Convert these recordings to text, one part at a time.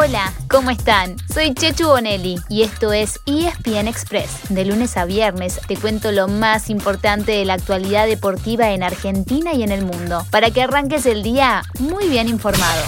Hola, ¿cómo están? Soy Chechu Bonelli y esto es ESPN Express. De lunes a viernes te cuento lo más importante de la actualidad deportiva en Argentina y en el mundo, para que arranques el día muy bien informado.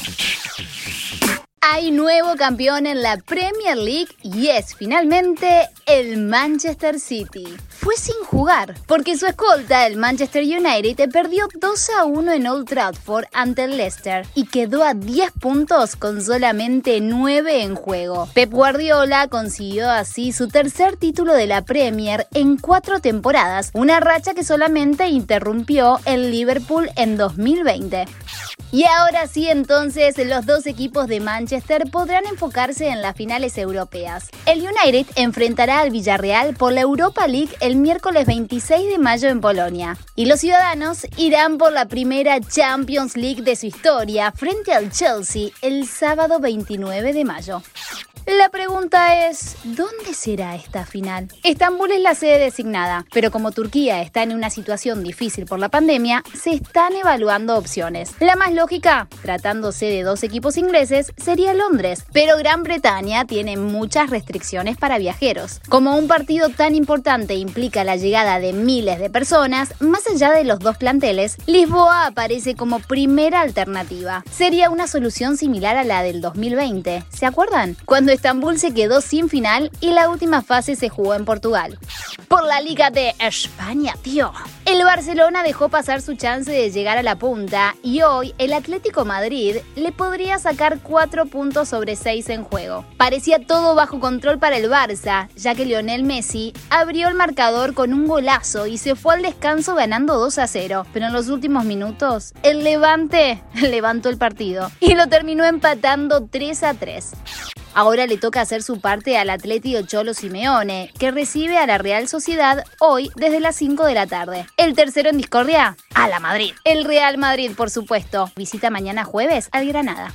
Hay nuevo campeón en la Premier League y es finalmente el Manchester City. Fue sin jugar, porque su escolta, el Manchester United, perdió 2 a 1 en Old Trafford ante el Leicester y quedó a 10 puntos con solamente 9 en juego. Pep Guardiola consiguió así su tercer título de la Premier en cuatro temporadas, una racha que solamente interrumpió el Liverpool en 2020. Y ahora sí, entonces, los dos equipos de Manchester podrán enfocarse en las finales europeas. El United enfrentará al Villarreal por la Europa League el miércoles 26 de mayo en Polonia. Y los ciudadanos irán por la primera Champions League de su historia frente al Chelsea el sábado 29 de mayo. La pregunta es, ¿dónde será esta final? Estambul es la sede designada, pero como Turquía está en una situación difícil por la pandemia, se están evaluando opciones. La más lógica, tratándose de dos equipos ingleses, sería Londres, pero Gran Bretaña tiene muchas restricciones para viajeros. Como un partido tan importante implica la llegada de miles de personas, más allá de los dos planteles, Lisboa aparece como primera alternativa. Sería una solución similar a la del 2020, ¿se acuerdan? Cuando Estambul se quedó sin final y la última fase se jugó en Portugal. Por la Liga de España, tío. El Barcelona dejó pasar su chance de llegar a la punta y hoy el Atlético Madrid le podría sacar 4 puntos sobre 6 en juego. Parecía todo bajo control para el Barça, ya que Lionel Messi abrió el marcador con un golazo y se fue al descanso ganando 2 a 0. Pero en los últimos minutos, el Levante levantó el partido y lo terminó empatando 3 a 3. Ahora le toca hacer su parte al Atlético Cholo Simeone, que recibe a la Real Sociedad hoy desde las 5 de la tarde. El tercero en discordia, a la Madrid. El Real Madrid, por supuesto. Visita mañana jueves al Granada.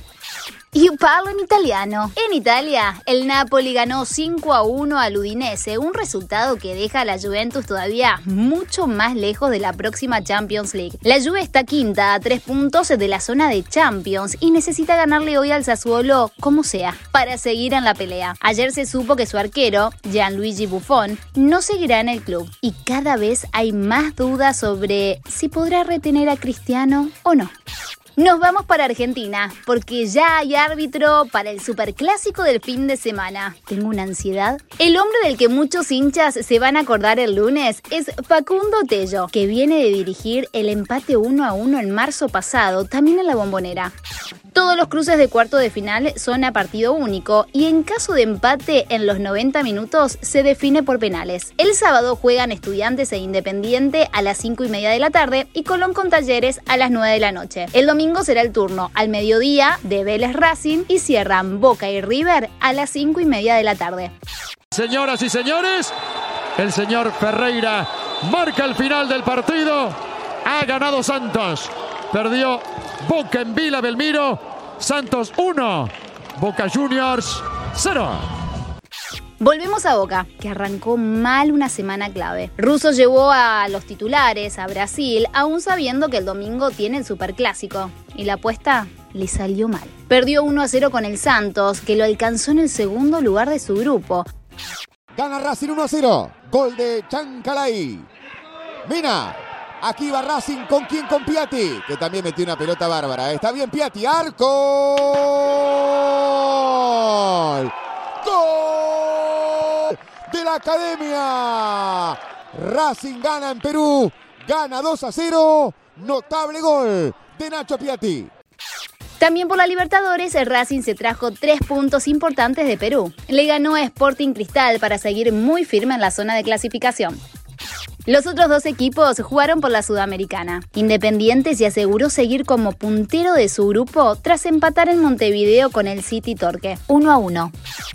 Y parlo en italiano. En Italia, el Napoli ganó 5 a 1 al Udinese, un resultado que deja a la Juventus todavía mucho más lejos de la próxima Champions League. La Juve está quinta a 3 puntos de la zona de Champions y necesita ganarle hoy al Sassuolo como sea para seguir en la pelea. Ayer se supo que su arquero, Gianluigi Buffon, no seguirá en el club y cada vez hay más dudas sobre si podrá retener a Cristiano o no. Nos vamos para Argentina, porque ya hay árbitro para el superclásico del fin de semana. Tengo una ansiedad. El hombre del que muchos hinchas se van a acordar el lunes es Facundo Tello, que viene de dirigir el empate 1 a 1 en marzo pasado, también en la bombonera. Todos los cruces de cuarto de final son a partido único y en caso de empate en los 90 minutos se define por penales. El sábado juegan Estudiantes e Independiente a las 5 y media de la tarde y Colón con Talleres a las 9 de la noche. El domingo será el turno al mediodía de Vélez Racing y cierran Boca y River a las 5 y media de la tarde. Señoras y señores, el señor Ferreira marca el final del partido. Ha ganado Santos. Perdió Boca en Vila Belmiro. Santos 1. Boca Juniors 0. Volvemos a Boca, que arrancó mal una semana clave. Russo llevó a los titulares a Brasil, aún sabiendo que el domingo tiene el superclásico. Y la apuesta le salió mal. Perdió 1 a 0 con el Santos, que lo alcanzó en el segundo lugar de su grupo. Gana Racing 1 a 0. Gol de Chancalay. Mina. Aquí va Racing con quién? Con Piatti, que también metió una pelota bárbara. Está bien Piatti. Arco. Gol de la Academia. Racing gana en Perú. Gana 2 a 0. Notable gol de Nacho Piatti. También por la Libertadores, el Racing se trajo tres puntos importantes de Perú. Le ganó a Sporting Cristal para seguir muy firme en la zona de clasificación. Los otros dos equipos jugaron por la Sudamericana. Independiente se aseguró seguir como puntero de su grupo tras empatar en Montevideo con el City Torque, 1 a 1.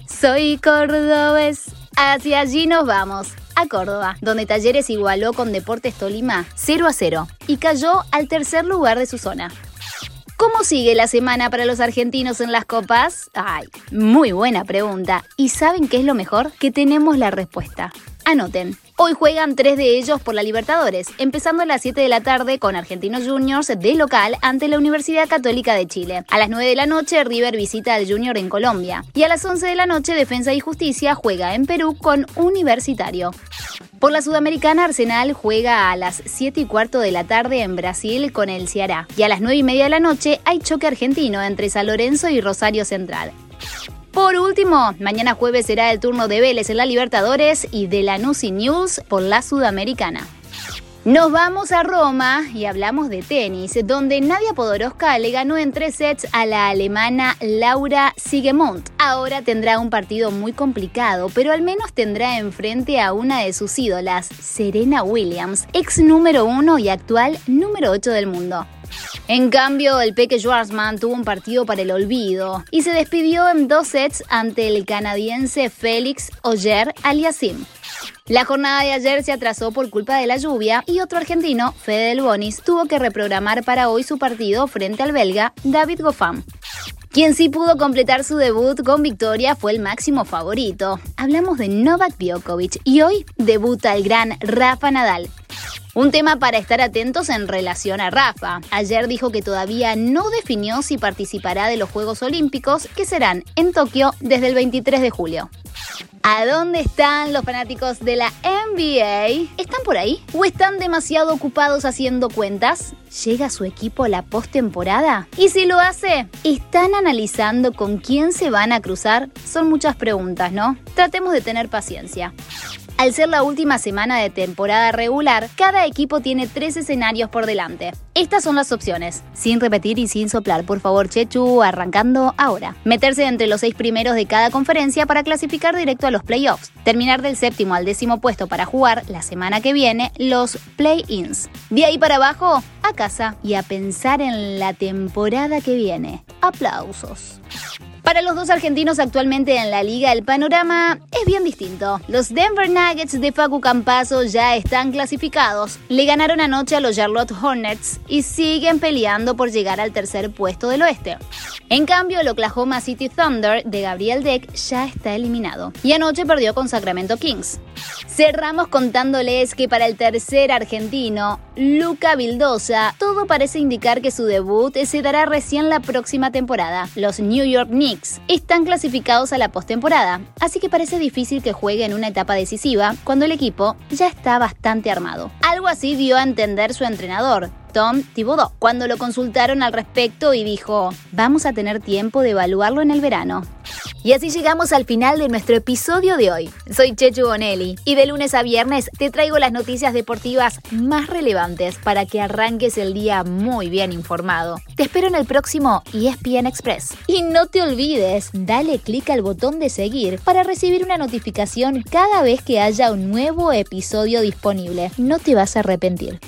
Soy cordobés. Hacia allí nos vamos a Córdoba, donde Talleres igualó con Deportes Tolima 0 a 0 y cayó al tercer lugar de su zona. ¿Cómo sigue la semana para los argentinos en las copas? Ay, muy buena pregunta. ¿Y saben qué es lo mejor? Que tenemos la respuesta. Anoten. Hoy juegan tres de ellos por la Libertadores, empezando a las 7 de la tarde con Argentinos Juniors de local ante la Universidad Católica de Chile. A las 9 de la noche River visita al Junior en Colombia. Y a las 11 de la noche Defensa y Justicia juega en Perú con Universitario. Por la Sudamericana, Arsenal juega a las 7 y cuarto de la tarde en Brasil con el Ceará. Y a las 9 y media de la noche hay choque argentino entre San Lorenzo y Rosario Central. Por último, mañana jueves será el turno de Vélez en la Libertadores y de la News por la Sudamericana. Nos vamos a Roma y hablamos de tenis, donde Nadia Podoroska le ganó en tres sets a la alemana Laura Sigemont. Ahora tendrá un partido muy complicado, pero al menos tendrá enfrente a una de sus ídolas, Serena Williams, ex número uno y actual número 8 del mundo. En cambio, el Peque Schwarzman tuvo un partido para el olvido y se despidió en dos sets ante el canadiense Félix Oyer Aliasim. La jornada de ayer se atrasó por culpa de la lluvia y otro argentino, Fede Bonis, tuvo que reprogramar para hoy su partido frente al belga David Goffin. Quien sí pudo completar su debut con victoria fue el máximo favorito. Hablamos de Novak Djokovic y hoy debuta el gran Rafa Nadal. Un tema para estar atentos en relación a Rafa. Ayer dijo que todavía no definió si participará de los Juegos Olímpicos que serán en Tokio desde el 23 de julio. ¿A dónde están los fanáticos de la NBA? ¿Están por ahí? ¿O están demasiado ocupados haciendo cuentas? ¿Llega su equipo a la postemporada? Y si lo hace, ¿están analizando con quién se van a cruzar? Son muchas preguntas, ¿no? Tratemos de tener paciencia. Al ser la última semana de temporada regular, cada equipo tiene tres escenarios por delante. Estas son las opciones. Sin repetir y sin soplar, por favor, Chechu, arrancando ahora. Meterse entre los seis primeros de cada conferencia para clasificar directo a los playoffs. Terminar del séptimo al décimo puesto para jugar la semana que viene los play-ins. De ahí para abajo, a casa y a pensar en la temporada que viene. Aplausos. Para los dos argentinos actualmente en la liga, el panorama es bien distinto. Los Denver Nuggets de Facu Campazo ya están clasificados. Le ganaron anoche a los Charlotte Hornets y siguen peleando por llegar al tercer puesto del oeste. En cambio, el Oklahoma City Thunder de Gabriel Deck ya está eliminado y anoche perdió con Sacramento Kings. Cerramos contándoles que para el tercer argentino, Luca Vildosa, todo parece indicar que su debut se dará recién la próxima temporada. Los New York Knicks están clasificados a la postemporada, así que parece difícil que juegue en una etapa decisiva cuando el equipo ya está bastante armado. Algo así dio a entender su entrenador, Tom Thibodeau, cuando lo consultaron al respecto y dijo, vamos a tener tiempo de evaluarlo en el verano. Y así llegamos al final de nuestro episodio de hoy. Soy Chechu Bonelli y de lunes a viernes te traigo las noticias deportivas más relevantes para que arranques el día muy bien informado. Te espero en el próximo ESPN Express. Y no te olvides, dale clic al botón de seguir para recibir una notificación cada vez que haya un nuevo episodio disponible. No te vas a arrepentir.